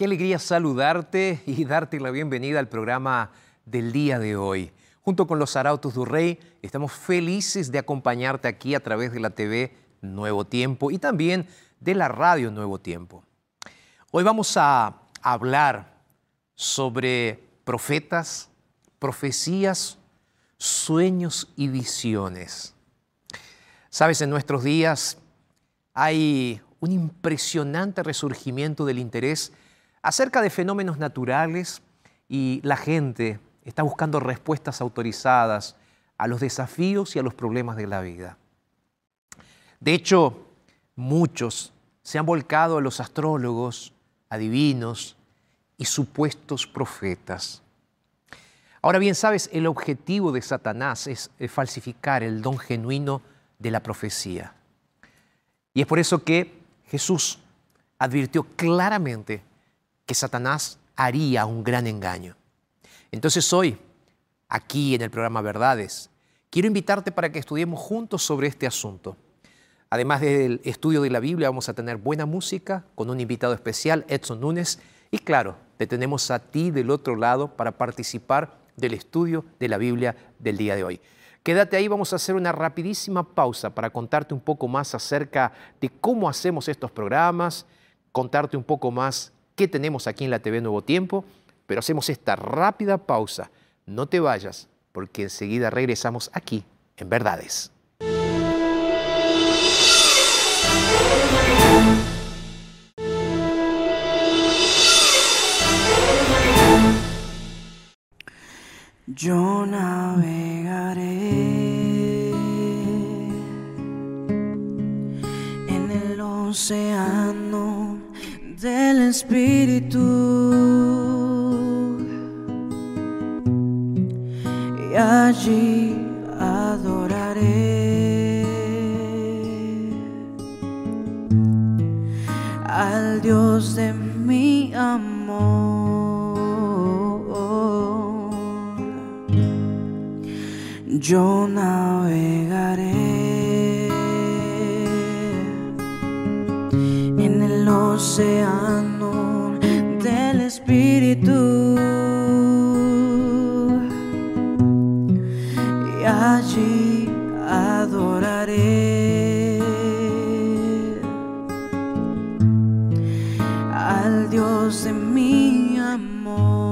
Qué alegría saludarte y darte la bienvenida al programa del día de hoy. Junto con los Arautos du Rey, estamos felices de acompañarte aquí a través de la TV Nuevo Tiempo y también de la radio Nuevo Tiempo. Hoy vamos a hablar sobre profetas, profecías, sueños y visiones. Sabes, en nuestros días hay un impresionante resurgimiento del interés acerca de fenómenos naturales y la gente está buscando respuestas autorizadas a los desafíos y a los problemas de la vida. De hecho, muchos se han volcado a los astrólogos, adivinos y supuestos profetas. Ahora bien, sabes, el objetivo de Satanás es eh, falsificar el don genuino de la profecía. Y es por eso que Jesús advirtió claramente que Satanás haría un gran engaño. Entonces hoy, aquí en el programa Verdades, quiero invitarte para que estudiemos juntos sobre este asunto. Además del estudio de la Biblia, vamos a tener buena música con un invitado especial, Edson Núñez, y claro, te tenemos a ti del otro lado para participar del estudio de la Biblia del día de hoy. Quédate ahí, vamos a hacer una rapidísima pausa para contarte un poco más acerca de cómo hacemos estos programas, contarte un poco más qué tenemos aquí en la TV Nuevo Tiempo, pero hacemos esta rápida pausa. No te vayas, porque enseguida regresamos aquí en Verdades. Yo navegaré en el océano del Espíritu y allí adoraré al Dios de mi amor. Yo navegaré océano del Espíritu. Y allí adoraré. Al Dios de mi lléname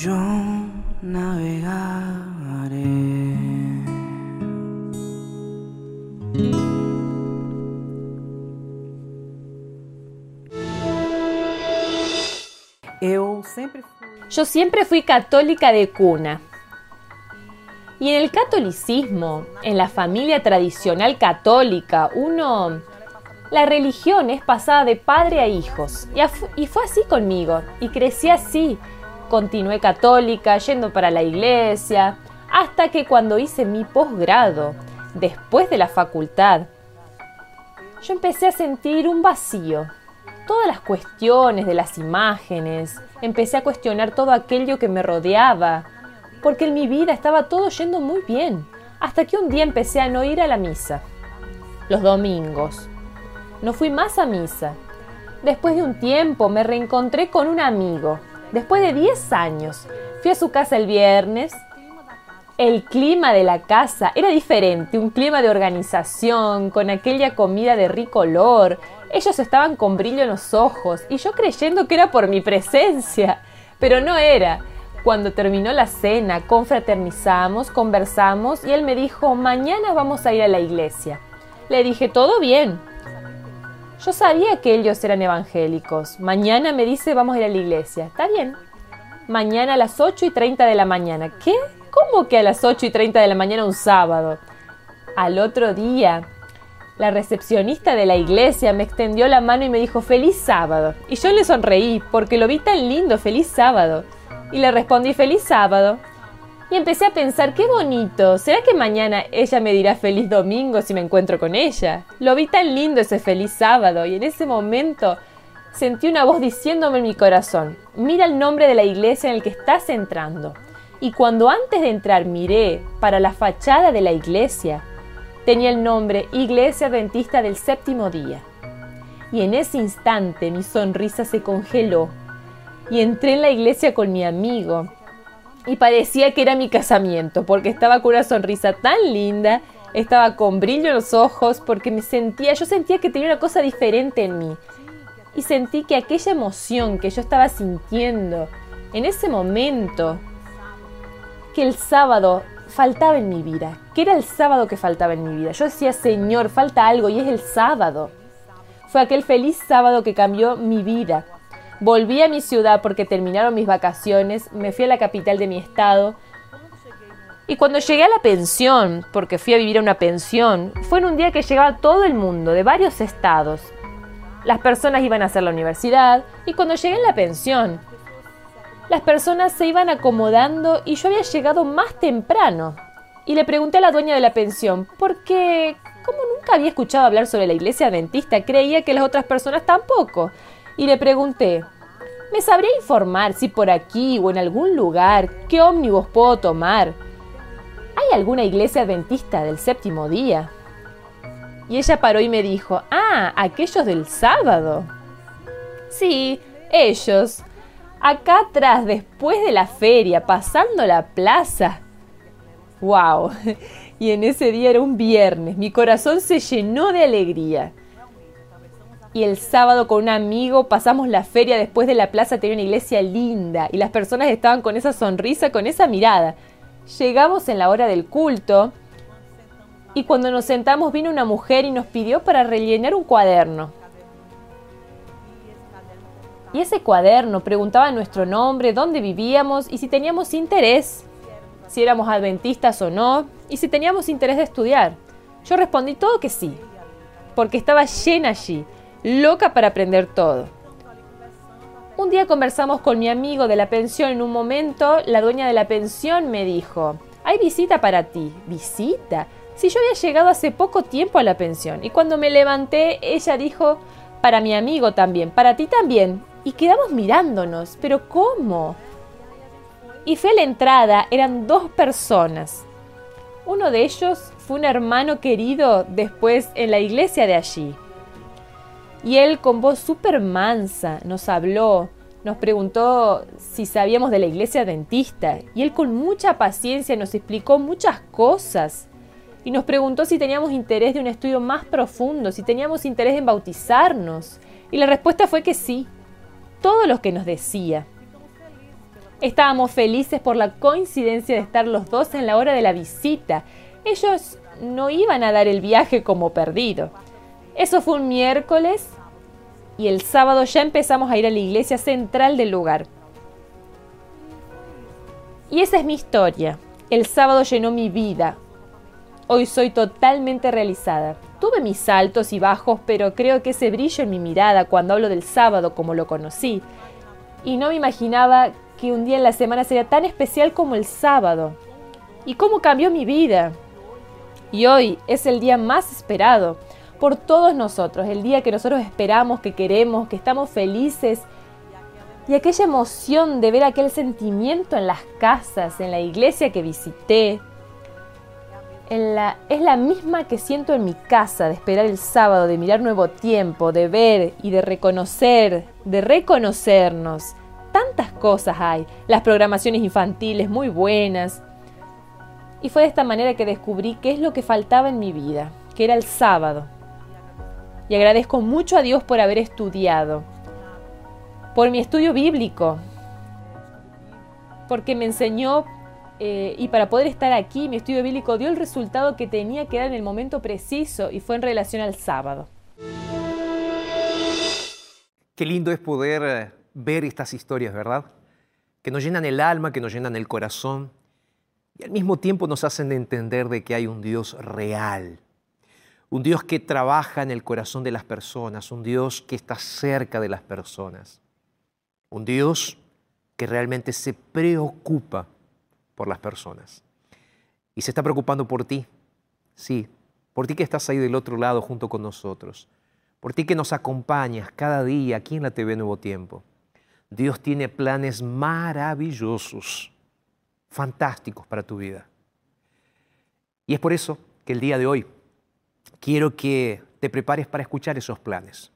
Yo navegaré. Yo siempre fui católica de cuna. Y en el catolicismo, en la familia tradicional católica, uno... La religión es pasada de padre a hijos. Y, y fue así conmigo. Y crecí así. Continué católica, yendo para la iglesia, hasta que cuando hice mi posgrado, después de la facultad, yo empecé a sentir un vacío. Todas las cuestiones de las imágenes, empecé a cuestionar todo aquello que me rodeaba, porque en mi vida estaba todo yendo muy bien, hasta que un día empecé a no ir a la misa. Los domingos. No fui más a misa. Después de un tiempo me reencontré con un amigo. Después de 10 años, fui a su casa el viernes. El clima de la casa era diferente, un clima de organización, con aquella comida de rico olor. Ellos estaban con brillo en los ojos y yo creyendo que era por mi presencia, pero no era. Cuando terminó la cena, confraternizamos, conversamos y él me dijo, mañana vamos a ir a la iglesia. Le dije, todo bien. Yo sabía que ellos eran evangélicos. Mañana me dice, vamos a ir a la iglesia. Está bien. Mañana a las 8 y 30 de la mañana. ¿Qué? ¿Cómo que a las 8 y 30 de la mañana un sábado? Al otro día, la recepcionista de la iglesia me extendió la mano y me dijo feliz sábado. Y yo le sonreí porque lo vi tan lindo, feliz sábado. Y le respondí feliz sábado. Y empecé a pensar, qué bonito, ¿será que mañana ella me dirá feliz domingo si me encuentro con ella? Lo vi tan lindo ese feliz sábado y en ese momento sentí una voz diciéndome en mi corazón, mira el nombre de la iglesia en el que estás entrando. Y cuando antes de entrar miré para la fachada de la iglesia, tenía el nombre Iglesia Adventista del Séptimo Día. Y en ese instante mi sonrisa se congeló y entré en la iglesia con mi amigo y parecía que era mi casamiento porque estaba con una sonrisa tan linda, estaba con brillo en los ojos porque me sentía, yo sentía que tenía una cosa diferente en mí y sentí que aquella emoción que yo estaba sintiendo en ese momento que el sábado faltaba en mi vida, que era el sábado que faltaba en mi vida. Yo decía, Señor, falta algo y es el sábado. Fue aquel feliz sábado que cambió mi vida. Volví a mi ciudad porque terminaron mis vacaciones, me fui a la capital de mi estado. Y cuando llegué a la pensión, porque fui a vivir a una pensión, fue en un día que llegaba todo el mundo, de varios estados. Las personas iban a hacer la universidad y cuando llegué en la pensión, las personas se iban acomodando y yo había llegado más temprano. Y le pregunté a la dueña de la pensión, porque como nunca había escuchado hablar sobre la iglesia adventista, creía que las otras personas tampoco. Y le pregunté, ¿me sabría informar si por aquí o en algún lugar qué ómnibus puedo tomar? ¿Hay alguna iglesia adventista del séptimo día? Y ella paró y me dijo, ah, aquellos del sábado. Sí, ellos. Acá atrás, después de la feria, pasando la plaza. ¡Wow! Y en ese día era un viernes. Mi corazón se llenó de alegría. Y el sábado con un amigo pasamos la feria después de la plaza, tenía una iglesia linda y las personas estaban con esa sonrisa, con esa mirada. Llegamos en la hora del culto y cuando nos sentamos vino una mujer y nos pidió para rellenar un cuaderno. Y ese cuaderno preguntaba nuestro nombre, dónde vivíamos y si teníamos interés, si éramos adventistas o no, y si teníamos interés de estudiar. Yo respondí todo que sí, porque estaba llena allí, loca para aprender todo. Un día conversamos con mi amigo de la pensión. En un momento, la dueña de la pensión me dijo, hay visita para ti. ¿Visita? Si yo había llegado hace poco tiempo a la pensión. Y cuando me levanté, ella dijo, para mi amigo también, para ti también. Y quedamos mirándonos. ¿Pero cómo? Y fue a la entrada, eran dos personas. Uno de ellos fue un hermano querido después en la iglesia de allí. Y él con voz súper mansa nos habló, nos preguntó si sabíamos de la iglesia dentista y él con mucha paciencia nos explicó muchas cosas y nos preguntó si teníamos interés de un estudio más profundo, si teníamos interés en bautizarnos. Y la respuesta fue que sí, todo lo que nos decía. Estábamos felices por la coincidencia de estar los dos en la hora de la visita. Ellos no iban a dar el viaje como perdido. Eso fue un miércoles y el sábado ya empezamos a ir a la iglesia central del lugar. Y esa es mi historia. El sábado llenó mi vida. Hoy soy totalmente realizada. Tuve mis altos y bajos, pero creo que ese brillo en mi mirada cuando hablo del sábado como lo conocí. Y no me imaginaba que un día en la semana sería tan especial como el sábado. Y cómo cambió mi vida. Y hoy es el día más esperado por todos nosotros, el día que nosotros esperamos, que queremos, que estamos felices. Y aquella emoción de ver aquel sentimiento en las casas, en la iglesia que visité, la, es la misma que siento en mi casa, de esperar el sábado, de mirar nuevo tiempo, de ver y de reconocer, de reconocernos. Tantas cosas hay, las programaciones infantiles muy buenas. Y fue de esta manera que descubrí qué es lo que faltaba en mi vida, que era el sábado y agradezco mucho a Dios por haber estudiado, por mi estudio bíblico, porque me enseñó eh, y para poder estar aquí, mi estudio bíblico dio el resultado que tenía que dar en el momento preciso y fue en relación al sábado. Qué lindo es poder eh, ver estas historias, ¿verdad? Que nos llenan el alma, que nos llenan el corazón y al mismo tiempo nos hacen entender de que hay un Dios real, un Dios que trabaja en el corazón de las personas, un Dios que está cerca de las personas, un Dios que realmente se preocupa por las personas. Y se está preocupando por ti, sí, por ti que estás ahí del otro lado junto con nosotros, por ti que nos acompañas cada día aquí en la TV Nuevo Tiempo. Dios tiene planes maravillosos, fantásticos para tu vida. Y es por eso que el día de hoy quiero que te prepares para escuchar esos planes,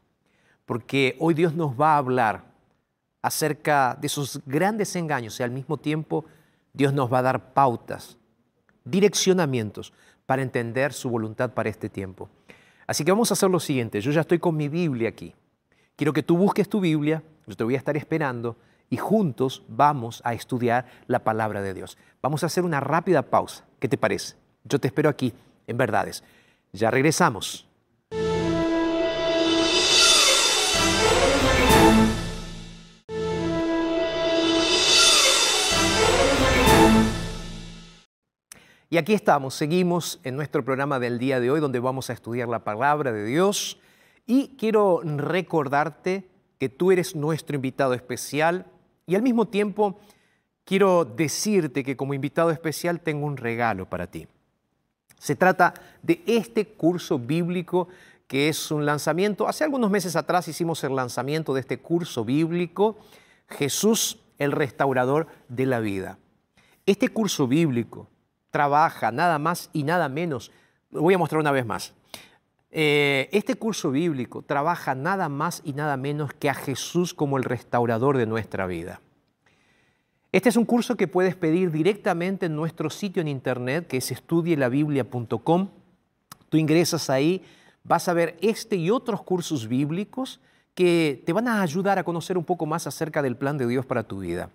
porque hoy Dios nos va a hablar acerca de esos grandes engaños y al mismo tiempo Dios nos va a dar pautas, direccionamientos para entender su voluntad para este tiempo. Así que vamos a hacer lo siguiente, yo ya estoy con mi Biblia aquí. Quiero que tú busques tu Biblia, yo te voy a estar esperando y juntos vamos a estudiar la palabra de Dios. Vamos a hacer una rápida pausa. ¿Qué te parece? Yo te espero aquí en Verdades. Ya regresamos. Y aquí estamos, seguimos en nuestro programa del día de hoy donde vamos a estudiar la palabra de Dios y quiero recordarte que tú eres nuestro invitado especial y al mismo tiempo quiero decirte que como invitado especial tengo un regalo para ti. Se trata de este curso bíblico que es un lanzamiento. Hace algunos meses atrás hicimos el lanzamiento de este curso bíblico, Jesús, el restaurador de la vida. Este curso bíblico trabaja nada más y nada menos, lo voy a mostrar una vez más. Eh, este curso bíblico trabaja nada más y nada menos que a Jesús como el restaurador de nuestra vida. Este es un curso que puedes pedir directamente en nuestro sitio en internet, que es estudielabiblia.com. Tú ingresas ahí, vas a ver este y otros cursos bíblicos que te van a ayudar a conocer un poco más acerca del plan de Dios para tu vida.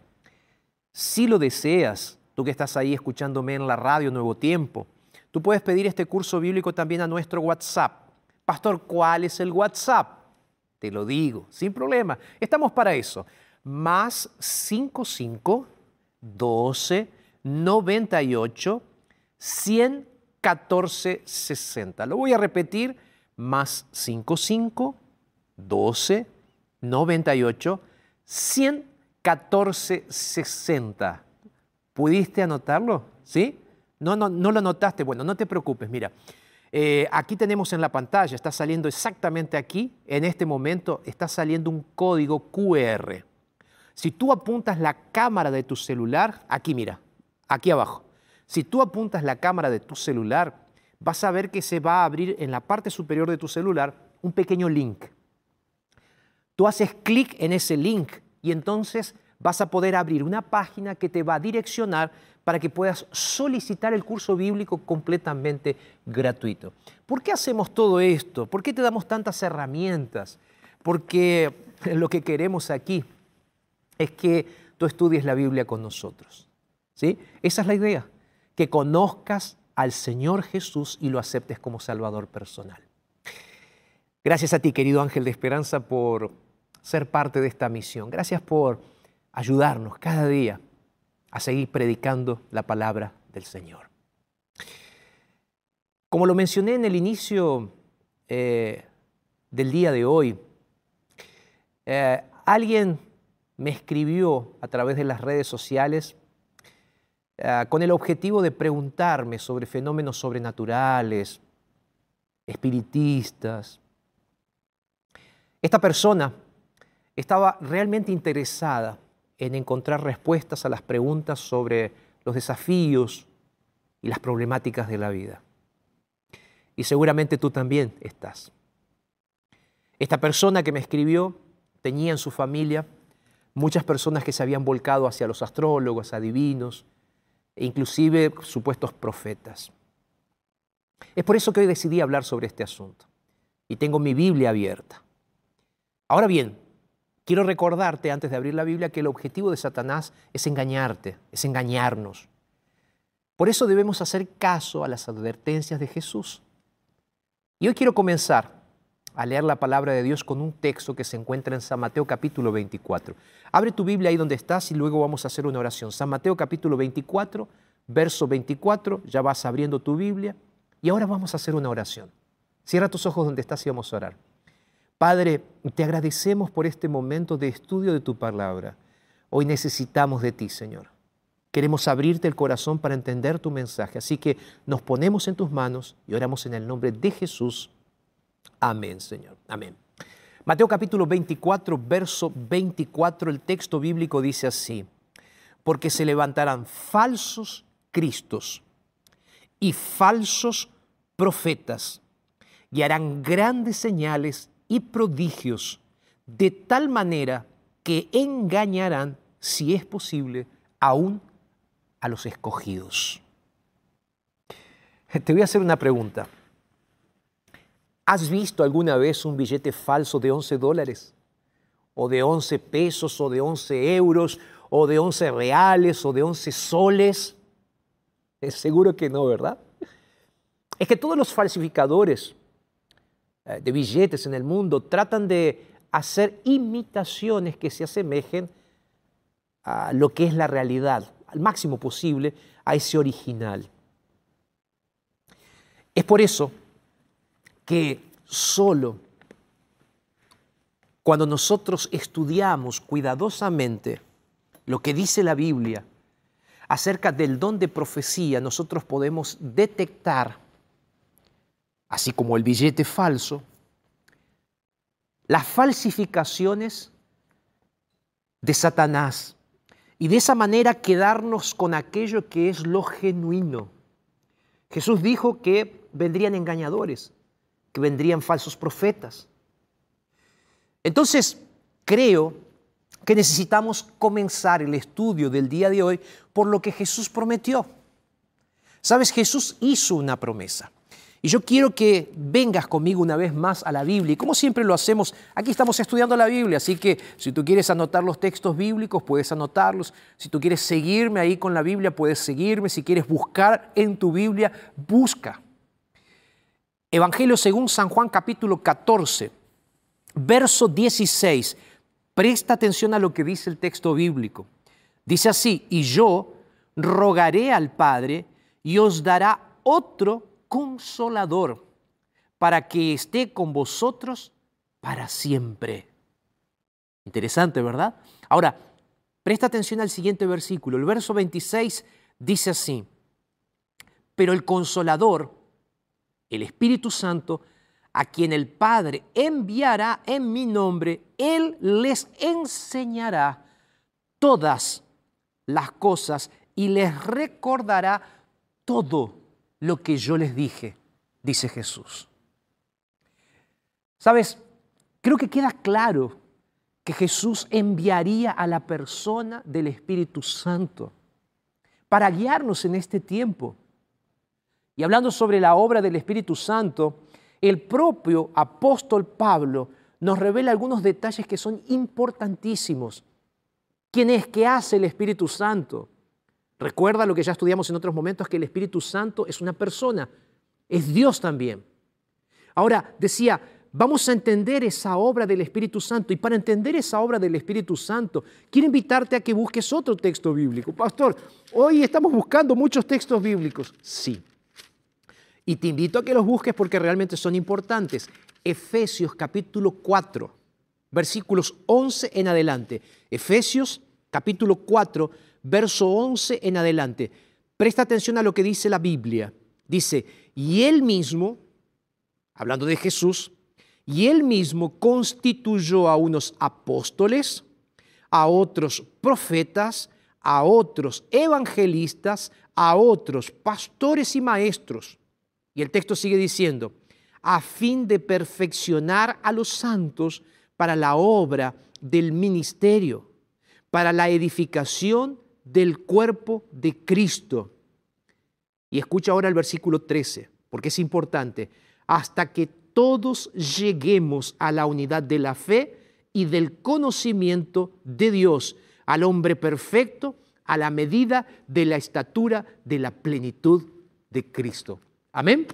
Si lo deseas, tú que estás ahí escuchándome en la radio Nuevo Tiempo, tú puedes pedir este curso bíblico también a nuestro WhatsApp. Pastor, ¿cuál es el WhatsApp? Te lo digo, sin problema. Estamos para eso más 55 12 98 114 60. Lo voy a repetir, más 55 12 98 114 60. ¿Pudiste anotarlo? ¿Sí? No, no, no lo anotaste. Bueno, no te preocupes, mira. Eh, aquí tenemos en la pantalla, está saliendo exactamente aquí, en este momento está saliendo un código QR. Si tú apuntas la cámara de tu celular, aquí mira, aquí abajo. Si tú apuntas la cámara de tu celular, vas a ver que se va a abrir en la parte superior de tu celular un pequeño link. Tú haces clic en ese link y entonces vas a poder abrir una página que te va a direccionar para que puedas solicitar el curso bíblico completamente gratuito. ¿Por qué hacemos todo esto? ¿Por qué te damos tantas herramientas? Porque lo que queremos aquí es que tú estudies la Biblia con nosotros. ¿sí? Esa es la idea, que conozcas al Señor Jesús y lo aceptes como Salvador personal. Gracias a ti, querido ángel de esperanza, por ser parte de esta misión. Gracias por ayudarnos cada día a seguir predicando la palabra del Señor. Como lo mencioné en el inicio eh, del día de hoy, eh, alguien me escribió a través de las redes sociales eh, con el objetivo de preguntarme sobre fenómenos sobrenaturales, espiritistas. Esta persona estaba realmente interesada en encontrar respuestas a las preguntas sobre los desafíos y las problemáticas de la vida. Y seguramente tú también estás. Esta persona que me escribió tenía en su familia muchas personas que se habían volcado hacia los astrólogos, adivinos, e inclusive supuestos profetas. Es por eso que hoy decidí hablar sobre este asunto y tengo mi Biblia abierta. Ahora bien, quiero recordarte antes de abrir la Biblia que el objetivo de Satanás es engañarte, es engañarnos. Por eso debemos hacer caso a las advertencias de Jesús. Y hoy quiero comenzar a leer la palabra de Dios con un texto que se encuentra en San Mateo capítulo 24. Abre tu Biblia ahí donde estás y luego vamos a hacer una oración. San Mateo capítulo 24, verso 24, ya vas abriendo tu Biblia y ahora vamos a hacer una oración. Cierra tus ojos donde estás y vamos a orar. Padre, te agradecemos por este momento de estudio de tu palabra. Hoy necesitamos de ti, Señor. Queremos abrirte el corazón para entender tu mensaje. Así que nos ponemos en tus manos y oramos en el nombre de Jesús. Amén, Señor. Amén. Mateo capítulo 24, verso 24, el texto bíblico dice así, porque se levantarán falsos cristos y falsos profetas y harán grandes señales y prodigios, de tal manera que engañarán, si es posible, aún a los escogidos. Te voy a hacer una pregunta. ¿Has visto alguna vez un billete falso de 11 dólares? ¿O de 11 pesos? ¿O de 11 euros? ¿O de 11 reales? ¿O de 11 soles? Es seguro que no, ¿verdad? Es que todos los falsificadores eh, de billetes en el mundo tratan de hacer imitaciones que se asemejen a lo que es la realidad, al máximo posible, a ese original. Es por eso que solo cuando nosotros estudiamos cuidadosamente lo que dice la Biblia acerca del don de profecía, nosotros podemos detectar, así como el billete falso, las falsificaciones de Satanás y de esa manera quedarnos con aquello que es lo genuino. Jesús dijo que vendrían engañadores que vendrían falsos profetas. Entonces, creo que necesitamos comenzar el estudio del día de hoy por lo que Jesús prometió. Sabes, Jesús hizo una promesa. Y yo quiero que vengas conmigo una vez más a la Biblia. Y como siempre lo hacemos, aquí estamos estudiando la Biblia, así que si tú quieres anotar los textos bíblicos, puedes anotarlos. Si tú quieres seguirme ahí con la Biblia, puedes seguirme. Si quieres buscar en tu Biblia, busca. Evangelio según San Juan capítulo 14, verso 16. Presta atención a lo que dice el texto bíblico. Dice así, y yo rogaré al Padre y os dará otro consolador para que esté con vosotros para siempre. Interesante, ¿verdad? Ahora, presta atención al siguiente versículo. El verso 26 dice así, pero el consolador, el Espíritu Santo, a quien el Padre enviará en mi nombre, Él les enseñará todas las cosas y les recordará todo lo que yo les dije, dice Jesús. Sabes, creo que queda claro que Jesús enviaría a la persona del Espíritu Santo para guiarnos en este tiempo. Y hablando sobre la obra del Espíritu Santo, el propio apóstol Pablo nos revela algunos detalles que son importantísimos. ¿Quién es? ¿Qué hace el Espíritu Santo? Recuerda lo que ya estudiamos en otros momentos, que el Espíritu Santo es una persona, es Dios también. Ahora, decía, vamos a entender esa obra del Espíritu Santo. Y para entender esa obra del Espíritu Santo, quiero invitarte a que busques otro texto bíblico. Pastor, hoy estamos buscando muchos textos bíblicos. Sí. Y te invito a que los busques porque realmente son importantes. Efesios capítulo 4, versículos 11 en adelante. Efesios capítulo 4, verso 11 en adelante. Presta atención a lo que dice la Biblia. Dice, y él mismo, hablando de Jesús, y él mismo constituyó a unos apóstoles, a otros profetas, a otros evangelistas, a otros pastores y maestros. Y el texto sigue diciendo, a fin de perfeccionar a los santos para la obra del ministerio, para la edificación del cuerpo de Cristo. Y escucha ahora el versículo 13, porque es importante, hasta que todos lleguemos a la unidad de la fe y del conocimiento de Dios, al hombre perfecto, a la medida de la estatura de la plenitud de Cristo. Amén.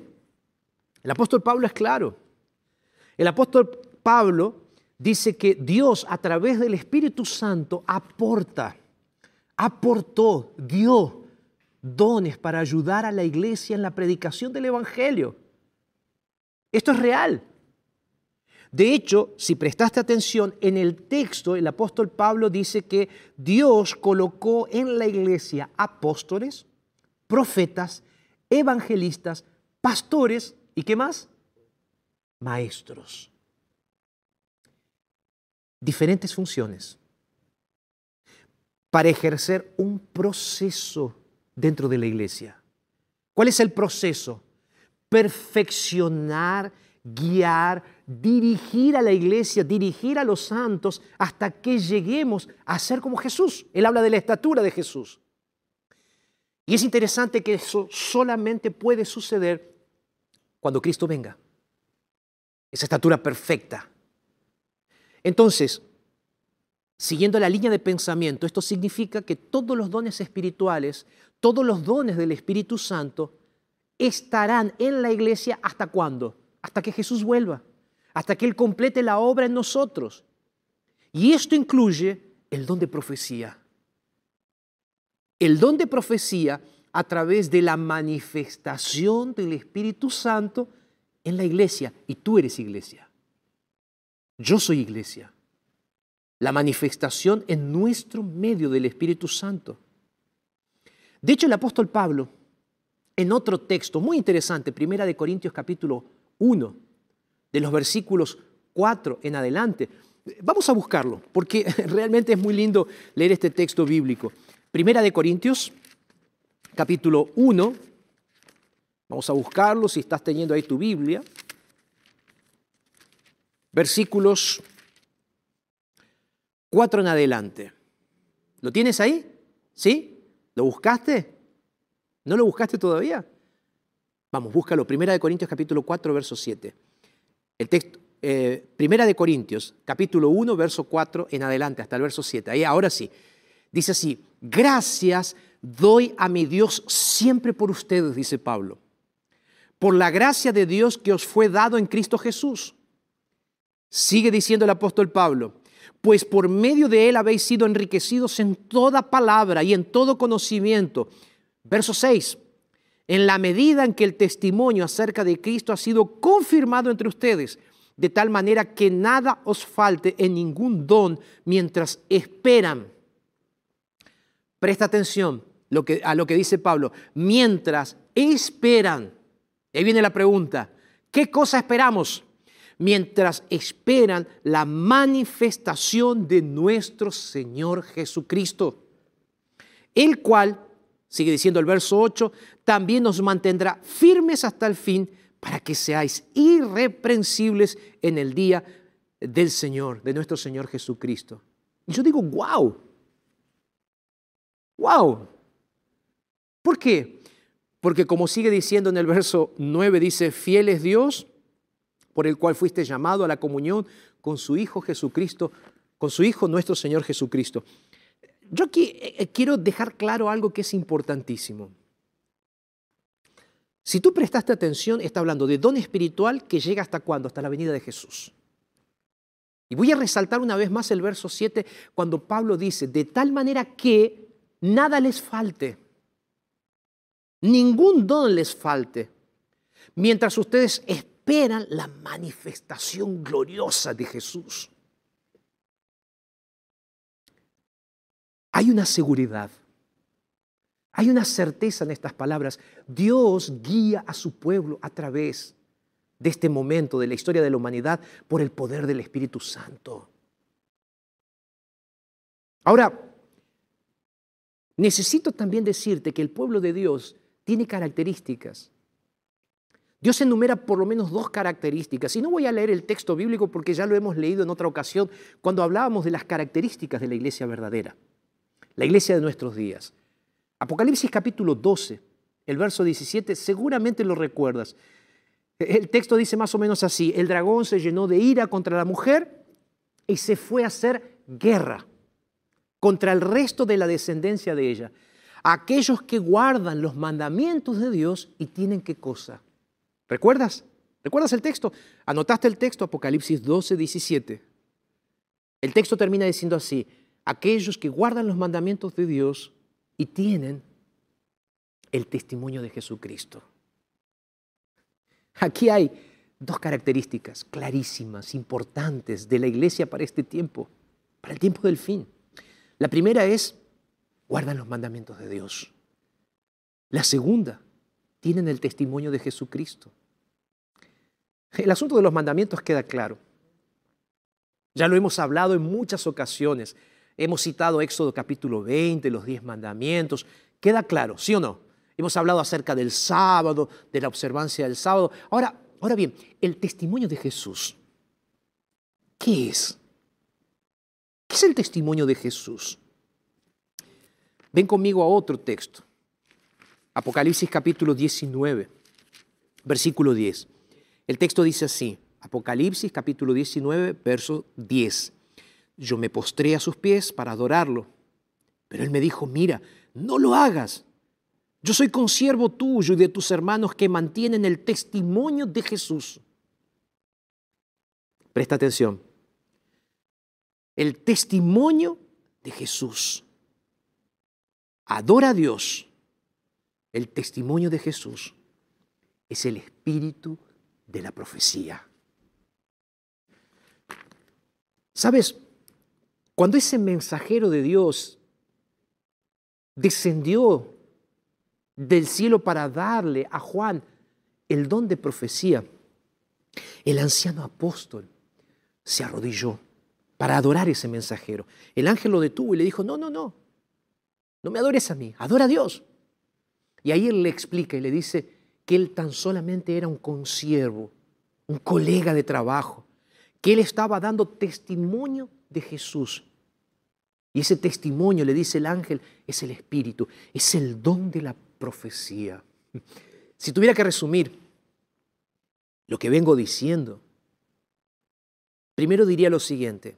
El apóstol Pablo es claro. El apóstol Pablo dice que Dios a través del Espíritu Santo aporta, aportó, dio dones para ayudar a la iglesia en la predicación del Evangelio. Esto es real. De hecho, si prestaste atención, en el texto el apóstol Pablo dice que Dios colocó en la iglesia apóstoles, profetas, evangelistas, pastores ¿Y qué más? Maestros. Diferentes funciones para ejercer un proceso dentro de la iglesia. ¿Cuál es el proceso? Perfeccionar, guiar, dirigir a la iglesia, dirigir a los santos hasta que lleguemos a ser como Jesús. Él habla de la estatura de Jesús. Y es interesante que eso solamente puede suceder cuando Cristo venga. Esa estatura perfecta. Entonces, siguiendo la línea de pensamiento, esto significa que todos los dones espirituales, todos los dones del Espíritu Santo, estarán en la iglesia hasta cuándo? Hasta que Jesús vuelva, hasta que Él complete la obra en nosotros. Y esto incluye el don de profecía. El don de profecía a través de la manifestación del Espíritu Santo en la iglesia. Y tú eres iglesia. Yo soy iglesia. La manifestación en nuestro medio del Espíritu Santo. De hecho, el apóstol Pablo, en otro texto muy interesante, Primera de Corintios capítulo 1, de los versículos 4 en adelante, vamos a buscarlo, porque realmente es muy lindo leer este texto bíblico. Primera de Corintios capítulo 1. Vamos a buscarlo si estás teniendo ahí tu Biblia. Versículos 4 en adelante. ¿Lo tienes ahí? ¿Sí? ¿Lo buscaste? ¿No lo buscaste todavía? Vamos, búscalo. Primera de Corintios capítulo 4, verso 7. El texto, eh, Primera de Corintios capítulo 1, verso 4 en adelante, hasta el verso 7. Ahí, ahora sí. Dice así, gracias doy a mi Dios siempre por ustedes, dice Pablo, por la gracia de Dios que os fue dado en Cristo Jesús. Sigue diciendo el apóstol Pablo, pues por medio de él habéis sido enriquecidos en toda palabra y en todo conocimiento. Verso 6, en la medida en que el testimonio acerca de Cristo ha sido confirmado entre ustedes, de tal manera que nada os falte en ningún don mientras esperan. Presta atención, a lo que dice Pablo, mientras esperan. Ahí viene la pregunta, ¿qué cosa esperamos? mientras esperan la manifestación de nuestro Señor Jesucristo, el cual, sigue diciendo el verso 8, también nos mantendrá firmes hasta el fin para que seáis irreprensibles en el día del Señor, de nuestro Señor Jesucristo. Y yo digo, wow, wow. ¿Por qué? Porque como sigue diciendo en el verso 9, dice, fiel es Dios por el cual fuiste llamado a la comunión con su Hijo Jesucristo, con su Hijo nuestro Señor Jesucristo. Yo aquí eh, quiero dejar claro algo que es importantísimo. Si tú prestaste atención, está hablando de don espiritual que llega hasta cuándo? Hasta la venida de Jesús. Y voy a resaltar una vez más el verso 7 cuando Pablo dice, de tal manera que nada les falte, ningún don les falte, mientras ustedes esperan la manifestación gloriosa de Jesús. Hay una seguridad, hay una certeza en estas palabras. Dios guía a su pueblo a través de este momento de la historia de la humanidad por el poder del Espíritu Santo. Ahora, necesito también decirte que el pueblo de Dios tiene características. Dios enumera por lo menos dos características. Y no voy a leer el texto bíblico porque ya lo hemos leído en otra ocasión cuando hablábamos de las características de la iglesia verdadera, la iglesia de nuestros días. Apocalipsis capítulo 12, el verso 17, seguramente lo recuerdas. El texto dice más o menos así, el dragón se llenó de ira contra la mujer y se fue a hacer guerra contra el resto de la descendencia de ella, aquellos que guardan los mandamientos de Dios y tienen qué cosa. ¿Recuerdas? ¿Recuerdas el texto? Anotaste el texto, Apocalipsis 12, 17. El texto termina diciendo así, aquellos que guardan los mandamientos de Dios y tienen el testimonio de Jesucristo. Aquí hay dos características clarísimas, importantes de la iglesia para este tiempo, para el tiempo del fin. La primera es, guardan los mandamientos de Dios. La segunda, tienen el testimonio de Jesucristo. El asunto de los mandamientos queda claro. Ya lo hemos hablado en muchas ocasiones. Hemos citado Éxodo capítulo 20, los diez mandamientos. Queda claro, ¿sí o no? Hemos hablado acerca del sábado, de la observancia del sábado. Ahora, ahora bien, el testimonio de Jesús. ¿Qué es? ¿Qué es el testimonio de Jesús? Ven conmigo a otro texto. Apocalipsis capítulo 19, versículo 10. El texto dice así, Apocalipsis capítulo 19, verso 10. Yo me postré a sus pies para adorarlo, pero él me dijo, mira, no lo hagas. Yo soy consiervo tuyo y de tus hermanos que mantienen el testimonio de Jesús. Presta atención. El testimonio de Jesús. Adora a Dios. El testimonio de Jesús es el espíritu de la profecía. ¿Sabes? Cuando ese mensajero de Dios descendió del cielo para darle a Juan el don de profecía, el anciano apóstol se arrodilló para adorar ese mensajero. El ángel lo detuvo y le dijo, no, no, no, no me adores a mí, adora a Dios. Y ahí él le explica y le dice que él tan solamente era un consiervo, un colega de trabajo, que él estaba dando testimonio de Jesús. Y ese testimonio, le dice el ángel, es el Espíritu, es el don de la profecía. Si tuviera que resumir lo que vengo diciendo, primero diría lo siguiente.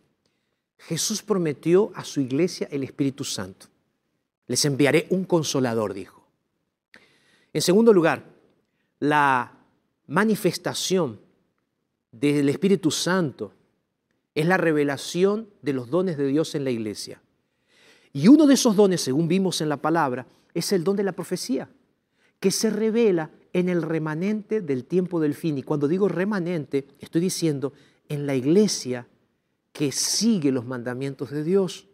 Jesús prometió a su iglesia el Espíritu Santo. Les enviaré un consolador, dijo. En segundo lugar, la manifestación del Espíritu Santo es la revelación de los dones de Dios en la iglesia. Y uno de esos dones, según vimos en la palabra, es el don de la profecía, que se revela en el remanente del tiempo del fin. Y cuando digo remanente, estoy diciendo en la iglesia que sigue los mandamientos de Dios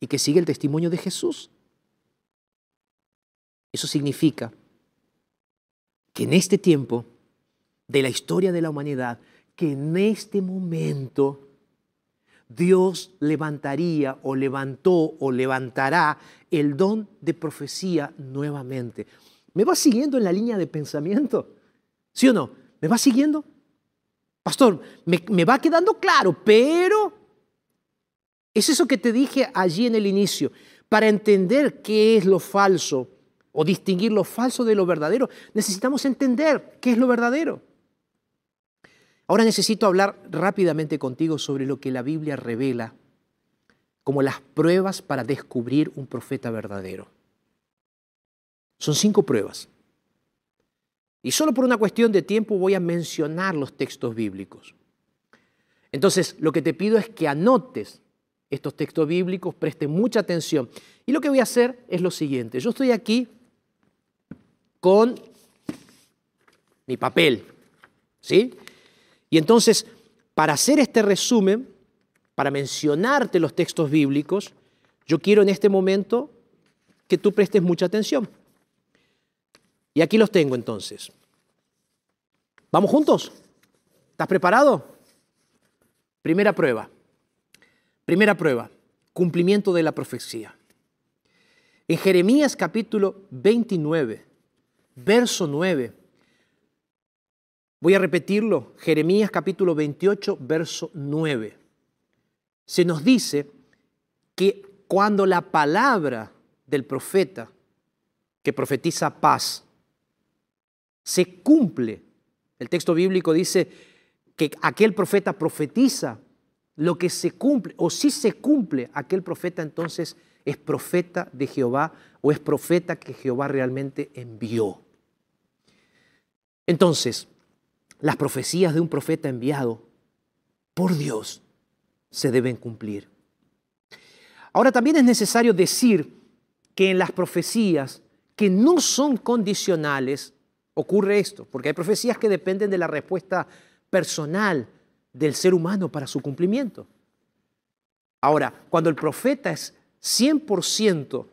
y que sigue el testimonio de Jesús. Eso significa que en este tiempo de la historia de la humanidad, que en este momento Dios levantaría o levantó o levantará el don de profecía nuevamente. ¿Me va siguiendo en la línea de pensamiento? ¿Sí o no? ¿Me va siguiendo? Pastor, me, me va quedando claro, pero es eso que te dije allí en el inicio. Para entender qué es lo falso o distinguir lo falso de lo verdadero, necesitamos entender qué es lo verdadero. Ahora necesito hablar rápidamente contigo sobre lo que la Biblia revela como las pruebas para descubrir un profeta verdadero. Son cinco pruebas. Y solo por una cuestión de tiempo voy a mencionar los textos bíblicos. Entonces, lo que te pido es que anotes estos textos bíblicos, preste mucha atención. Y lo que voy a hacer es lo siguiente. Yo estoy aquí con mi papel, ¿sí? Y entonces, para hacer este resumen, para mencionarte los textos bíblicos, yo quiero en este momento que tú prestes mucha atención. Y aquí los tengo entonces. ¿Vamos juntos? ¿Estás preparado? Primera prueba. Primera prueba. Cumplimiento de la profecía. En Jeremías capítulo 29, verso 9, Voy a repetirlo, Jeremías capítulo 28, verso 9. Se nos dice que cuando la palabra del profeta, que profetiza paz, se cumple, el texto bíblico dice que aquel profeta profetiza lo que se cumple, o si se cumple, aquel profeta entonces es profeta de Jehová o es profeta que Jehová realmente envió. Entonces, las profecías de un profeta enviado por Dios se deben cumplir. Ahora también es necesario decir que en las profecías que no son condicionales ocurre esto, porque hay profecías que dependen de la respuesta personal del ser humano para su cumplimiento. Ahora, cuando el profeta es 100%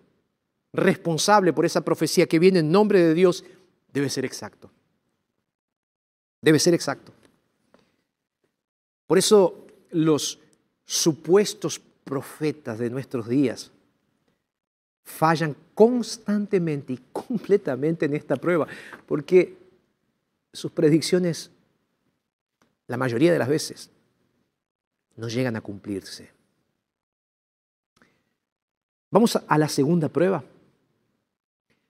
responsable por esa profecía que viene en nombre de Dios, debe ser exacto. Debe ser exacto. Por eso los supuestos profetas de nuestros días fallan constantemente y completamente en esta prueba, porque sus predicciones, la mayoría de las veces, no llegan a cumplirse. Vamos a la segunda prueba.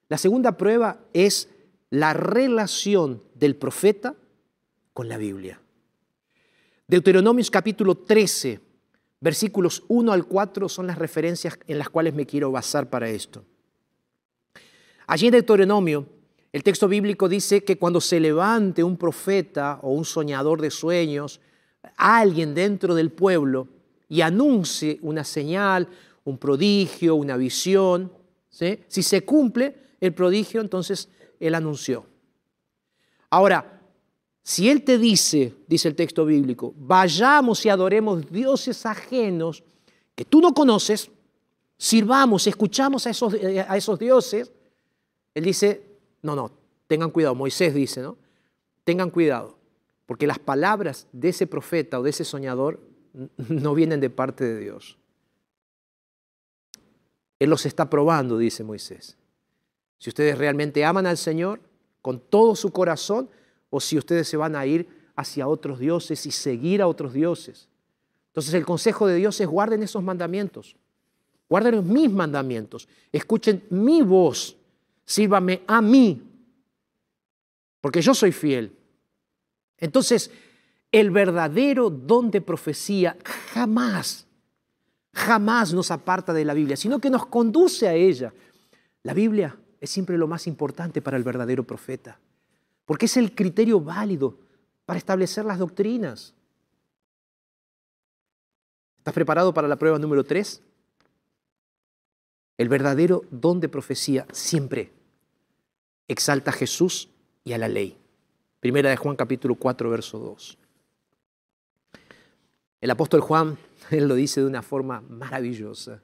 La segunda prueba es la relación del profeta con la Biblia. Deuteronomios capítulo 13, versículos 1 al 4 son las referencias en las cuales me quiero basar para esto. Allí en Deuteronomio, el texto bíblico dice que cuando se levante un profeta o un soñador de sueños, alguien dentro del pueblo, y anuncie una señal, un prodigio, una visión, si se cumple el prodigio, entonces él anunció. Ahora, si Él te dice, dice el texto bíblico, vayamos y adoremos dioses ajenos que tú no conoces, sirvamos, escuchamos a esos, a esos dioses, Él dice, no, no, tengan cuidado, Moisés dice, ¿no? Tengan cuidado, porque las palabras de ese profeta o de ese soñador no vienen de parte de Dios. Él los está probando, dice Moisés. Si ustedes realmente aman al Señor con todo su corazón, o si ustedes se van a ir hacia otros dioses y seguir a otros dioses. Entonces el consejo de Dios es guarden esos mandamientos, guarden mis mandamientos, escuchen mi voz, sírvame a mí, porque yo soy fiel. Entonces, el verdadero don de profecía jamás, jamás nos aparta de la Biblia, sino que nos conduce a ella. La Biblia es siempre lo más importante para el verdadero profeta porque es el criterio válido para establecer las doctrinas. ¿Estás preparado para la prueba número 3? El verdadero don de profecía siempre exalta a Jesús y a la ley. Primera de Juan capítulo 4, verso 2. El apóstol Juan, él lo dice de una forma maravillosa.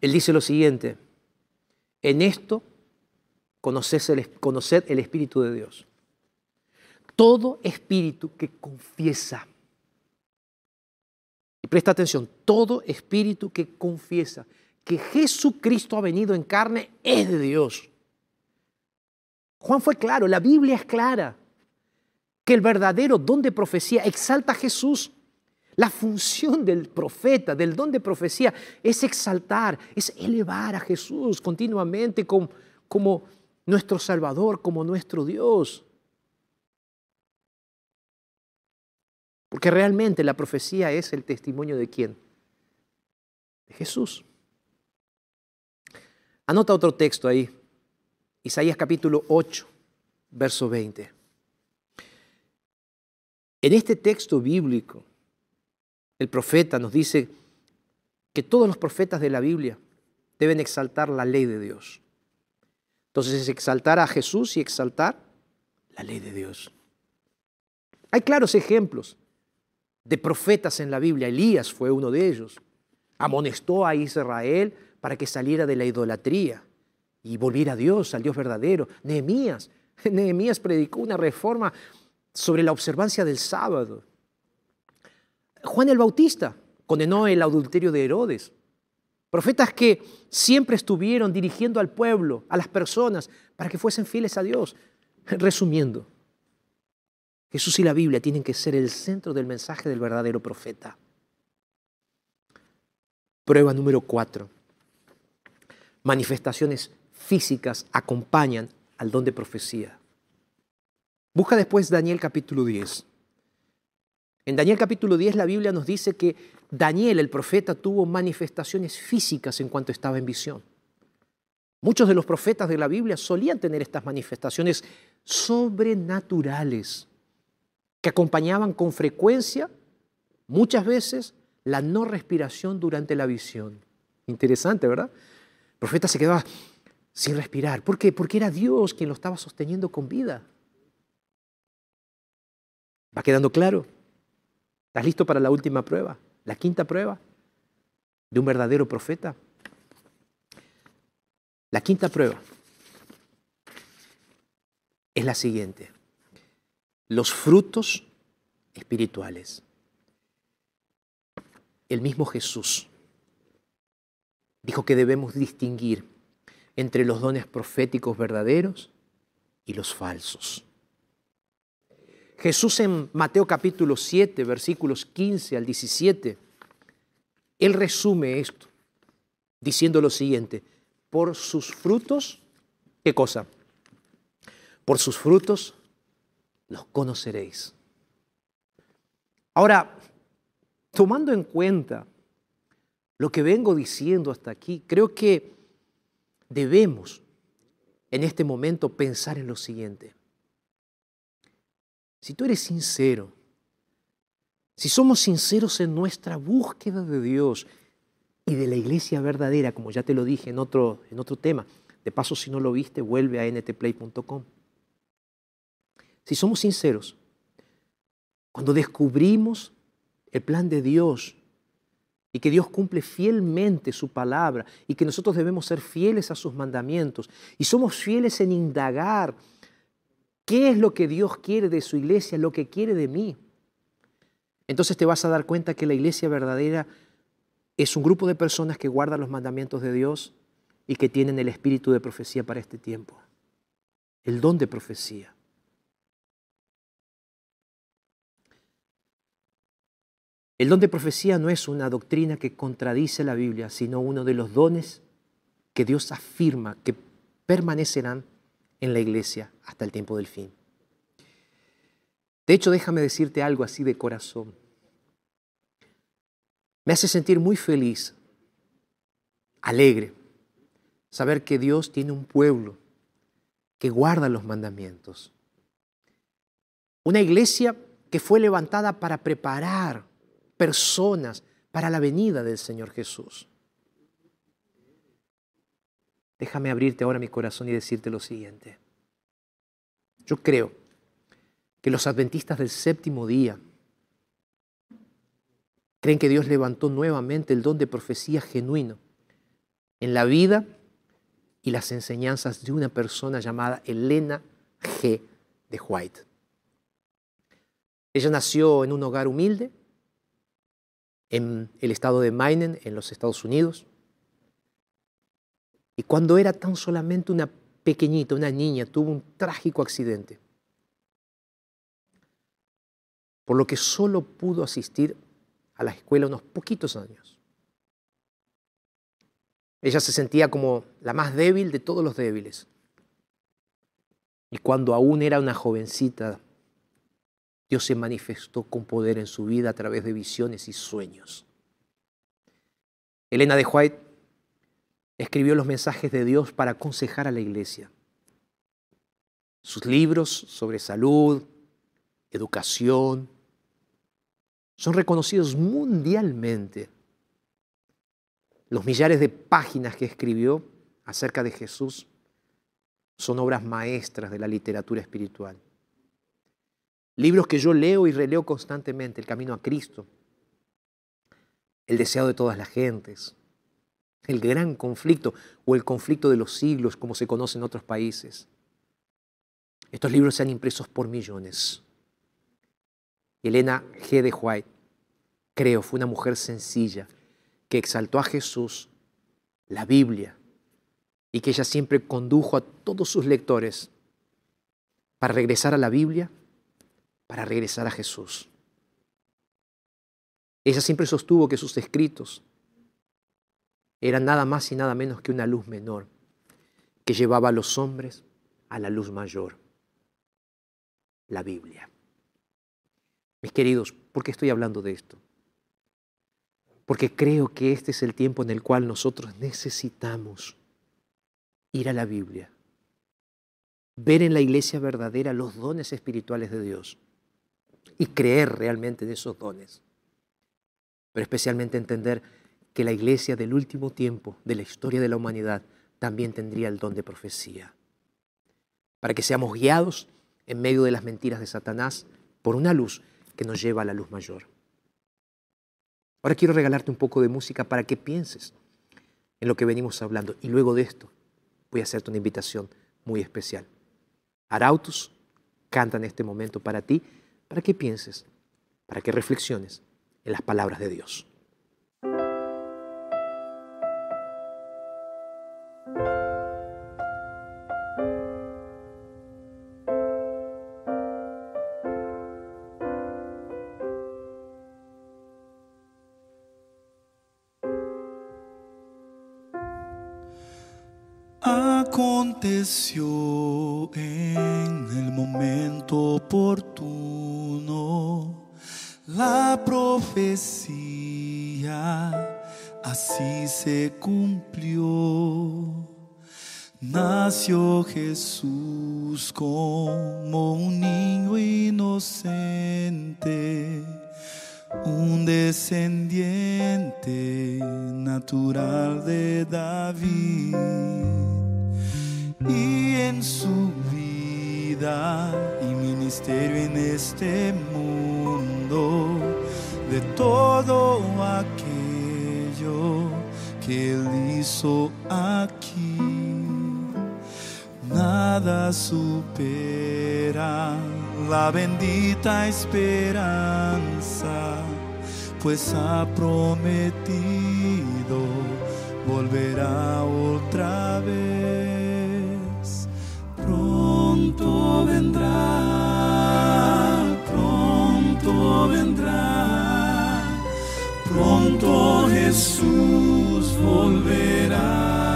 Él dice lo siguiente, en esto conocer el, Espíritu de Dios. todo espíritu que confiesa. Y presta atención, todo espíritu que confiesa que Jesucristo ha venido en carne es de Dios. Juan fue claro, la Biblia es clara, que el verdadero don de profecía exalta a Jesús. La función del profeta, del don de profecía, es exaltar, es elevar a Jesús continuamente como, como nuestro Salvador, como nuestro Dios. Porque realmente la profecía es el testimonio de quién? De Jesús. Anota otro texto ahí. Isaías capítulo 8, verso 20. En este texto bíblico, el profeta nos dice que todos los profetas de la Biblia deben exaltar la ley de Dios. Entonces es exaltar a Jesús y exaltar la ley de Dios. Hay claros ejemplos de profetas en la Biblia. Elías fue uno de ellos. Amonestó a Israel para que saliera de la idolatría y volviera a Dios, al Dios verdadero. Nehemías, Nehemías predicó una reforma sobre la observancia del sábado. Juan el Bautista condenó el adulterio de Herodes. Profetas que siempre estuvieron dirigiendo al pueblo, a las personas, para que fuesen fieles a Dios. Resumiendo, Jesús y la Biblia tienen que ser el centro del mensaje del verdadero profeta. Prueba número cuatro. Manifestaciones físicas acompañan al don de profecía. Busca después Daniel capítulo 10. En Daniel capítulo 10 la Biblia nos dice que Daniel el profeta tuvo manifestaciones físicas en cuanto estaba en visión. Muchos de los profetas de la Biblia solían tener estas manifestaciones sobrenaturales que acompañaban con frecuencia, muchas veces, la no respiración durante la visión. Interesante, ¿verdad? El profeta se quedaba sin respirar. ¿Por qué? Porque era Dios quien lo estaba sosteniendo con vida. ¿Va quedando claro? ¿Estás listo para la última prueba? La quinta prueba de un verdadero profeta. La quinta prueba es la siguiente los frutos espirituales. El mismo Jesús dijo que debemos distinguir entre los dones proféticos verdaderos y los falsos. Jesús en Mateo capítulo 7, versículos 15 al 17, él resume esto diciendo lo siguiente, por sus frutos, ¿qué cosa? Por sus frutos los conoceréis. Ahora, tomando en cuenta lo que vengo diciendo hasta aquí, creo que debemos en este momento pensar en lo siguiente. Si tú eres sincero, si somos sinceros en nuestra búsqueda de Dios y de la iglesia verdadera, como ya te lo dije en otro, en otro tema, de paso si no lo viste, vuelve a ntplay.com si somos sinceros, cuando descubrimos el plan de Dios y que Dios cumple fielmente su palabra y que nosotros debemos ser fieles a sus mandamientos y somos fieles en indagar qué es lo que Dios quiere de su iglesia, lo que quiere de mí, entonces te vas a dar cuenta que la iglesia verdadera es un grupo de personas que guardan los mandamientos de Dios y que tienen el espíritu de profecía para este tiempo, el don de profecía. El don de profecía no es una doctrina que contradice la Biblia, sino uno de los dones que Dios afirma que permanecerán en la iglesia hasta el tiempo del fin. De hecho, déjame decirte algo así de corazón. Me hace sentir muy feliz, alegre, saber que Dios tiene un pueblo que guarda los mandamientos. Una iglesia que fue levantada para preparar personas para la venida del Señor Jesús. Déjame abrirte ahora mi corazón y decirte lo siguiente. Yo creo que los adventistas del séptimo día creen que Dios levantó nuevamente el don de profecía genuino en la vida y las enseñanzas de una persona llamada Elena G. de White. Ella nació en un hogar humilde en el estado de Maine, en los Estados Unidos. Y cuando era tan solamente una pequeñita, una niña, tuvo un trágico accidente, por lo que solo pudo asistir a la escuela unos poquitos años. Ella se sentía como la más débil de todos los débiles. Y cuando aún era una jovencita, Dios se manifestó con poder en su vida a través de visiones y sueños. Elena de White escribió los mensajes de Dios para aconsejar a la iglesia. Sus libros sobre salud, educación, son reconocidos mundialmente. Los millares de páginas que escribió acerca de Jesús son obras maestras de la literatura espiritual. Libros que yo leo y releo constantemente, El Camino a Cristo, El Deseo de todas las gentes, El Gran Conflicto o El Conflicto de los Siglos, como se conoce en otros países. Estos libros se han impresos por millones. Elena G. de White, creo, fue una mujer sencilla que exaltó a Jesús, la Biblia, y que ella siempre condujo a todos sus lectores para regresar a la Biblia, para regresar a Jesús. Ella siempre sostuvo que sus escritos eran nada más y nada menos que una luz menor que llevaba a los hombres a la luz mayor, la Biblia. Mis queridos, ¿por qué estoy hablando de esto? Porque creo que este es el tiempo en el cual nosotros necesitamos ir a la Biblia, ver en la iglesia verdadera los dones espirituales de Dios y creer realmente en esos dones. Pero especialmente entender que la iglesia del último tiempo de la historia de la humanidad también tendría el don de profecía. Para que seamos guiados en medio de las mentiras de Satanás por una luz que nos lleva a la luz mayor. Ahora quiero regalarte un poco de música para que pienses en lo que venimos hablando. Y luego de esto voy a hacerte una invitación muy especial. Arautos canta en este momento para ti, para que pienses, para que reflexiones en las palabras de Dios. Aconteció en el momento oportuno la profecía, así se cumplió. Nació Jesús como un niño inocente, un descendiente natural de David y en su vida y ministerio en este mundo de todo aquello que él hizo aquí. Nada supera la bendita esperanza, pues ha prometido volverá otra vez pronto vendrá, pronto vendrá, pronto Jesús volverá.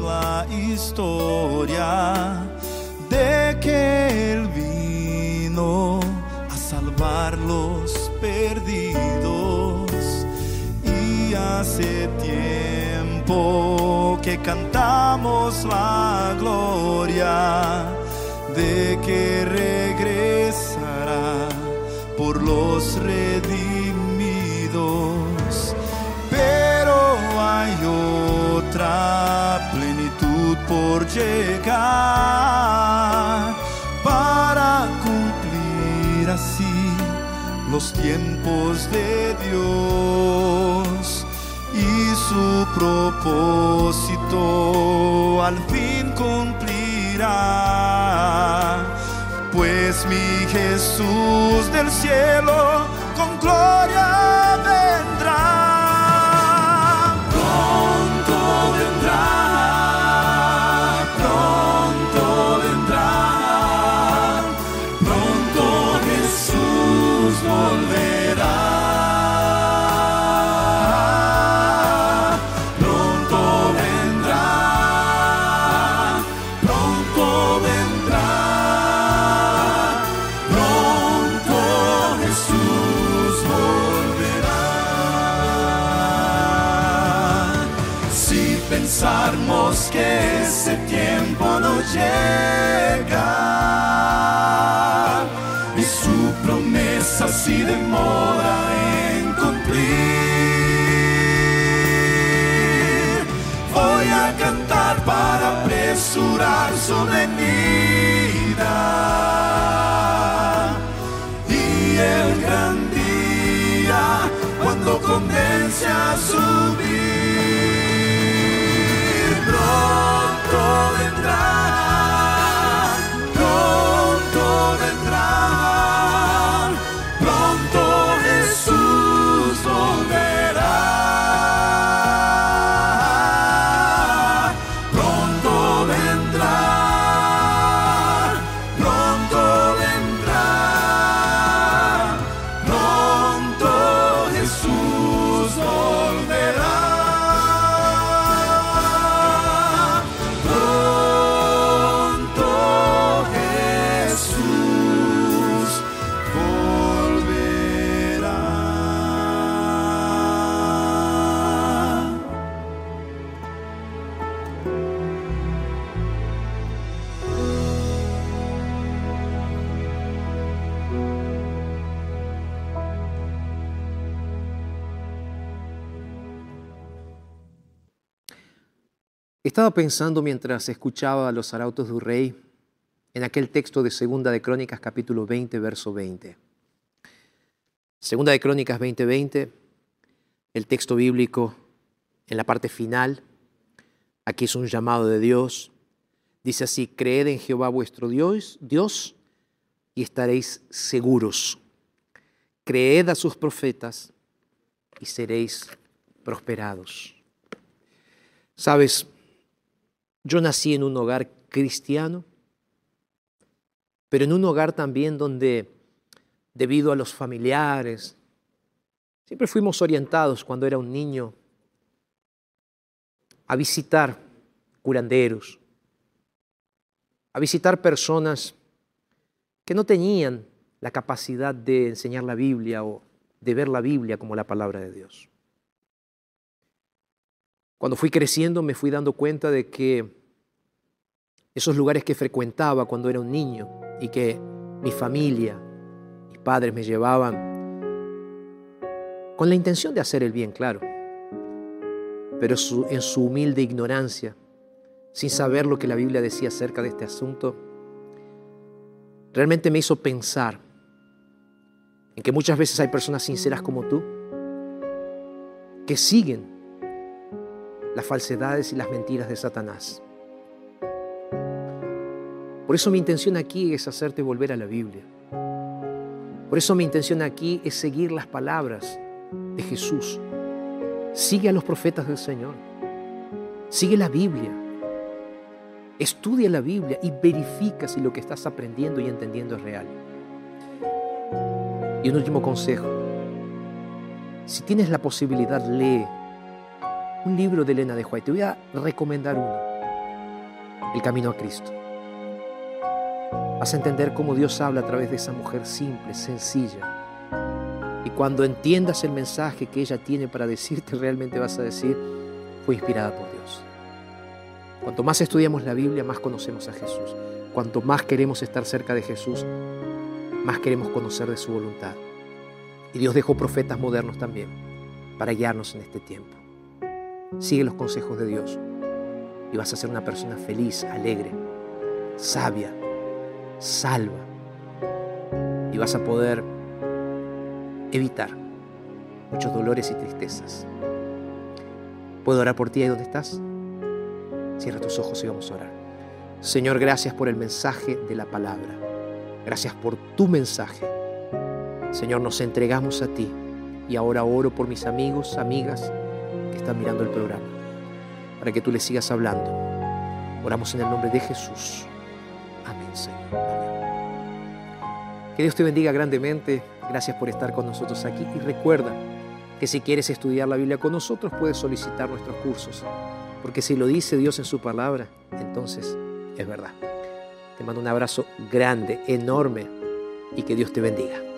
La historia de que Él vino a salvar los perdidos. Y hace tiempo que cantamos la gloria de que regresará por los redimidos. Otra plenitud por llegar para cumplir así los tiempos de Dios y su propósito al fin cumplirá. Pues mi Jesús del cielo con gloria vendrá. Si pensamos que ese tiempo no llega. Y su promesa si demora en cumplir, voy a cantar para apresurar su venida. Y el gran día cuando comience a subir. Vendrá, Estaba pensando mientras escuchaba a los arautos del rey en aquel texto de Segunda de Crónicas capítulo 20, verso 20. Segunda de Crónicas 20, 20, el texto bíblico en la parte final, aquí es un llamado de Dios, dice así, creed en Jehová vuestro Dios, Dios y estaréis seguros. Creed a sus profetas y seréis prosperados. Sabes, yo nací en un hogar cristiano, pero en un hogar también donde, debido a los familiares, siempre fuimos orientados cuando era un niño a visitar curanderos, a visitar personas que no tenían la capacidad de enseñar la Biblia o de ver la Biblia como la palabra de Dios. Cuando fui creciendo me fui dando cuenta de que esos lugares que frecuentaba cuando era un niño y que mi familia, mis padres me llevaban con la intención de hacer el bien, claro, pero en su humilde ignorancia, sin saber lo que la Biblia decía acerca de este asunto, realmente me hizo pensar en que muchas veces hay personas sinceras como tú que siguen las falsedades y las mentiras de Satanás. Por eso mi intención aquí es hacerte volver a la Biblia. Por eso mi intención aquí es seguir las palabras de Jesús. Sigue a los profetas del Señor. Sigue la Biblia. Estudia la Biblia y verifica si lo que estás aprendiendo y entendiendo es real. Y un último consejo. Si tienes la posibilidad, lee un libro de Elena de White. Te voy a recomendar uno. El Camino a Cristo. Vas a entender cómo Dios habla a través de esa mujer simple, sencilla. Y cuando entiendas el mensaje que ella tiene para decirte, realmente vas a decir, fue inspirada por Dios. Cuanto más estudiamos la Biblia, más conocemos a Jesús. Cuanto más queremos estar cerca de Jesús, más queremos conocer de su voluntad. Y Dios dejó profetas modernos también para guiarnos en este tiempo. Sigue los consejos de Dios y vas a ser una persona feliz, alegre, sabia, salva. Y vas a poder evitar muchos dolores y tristezas. ¿Puedo orar por ti ahí donde estás? Cierra tus ojos y vamos a orar. Señor, gracias por el mensaje de la palabra. Gracias por tu mensaje. Señor, nos entregamos a ti y ahora oro por mis amigos, amigas que están mirando el programa, para que tú les sigas hablando. Oramos en el nombre de Jesús. Amén, Señor. Amén. Que Dios te bendiga grandemente. Gracias por estar con nosotros aquí y recuerda que si quieres estudiar la Biblia con nosotros puedes solicitar nuestros cursos, porque si lo dice Dios en su palabra, entonces es verdad. Te mando un abrazo grande, enorme y que Dios te bendiga.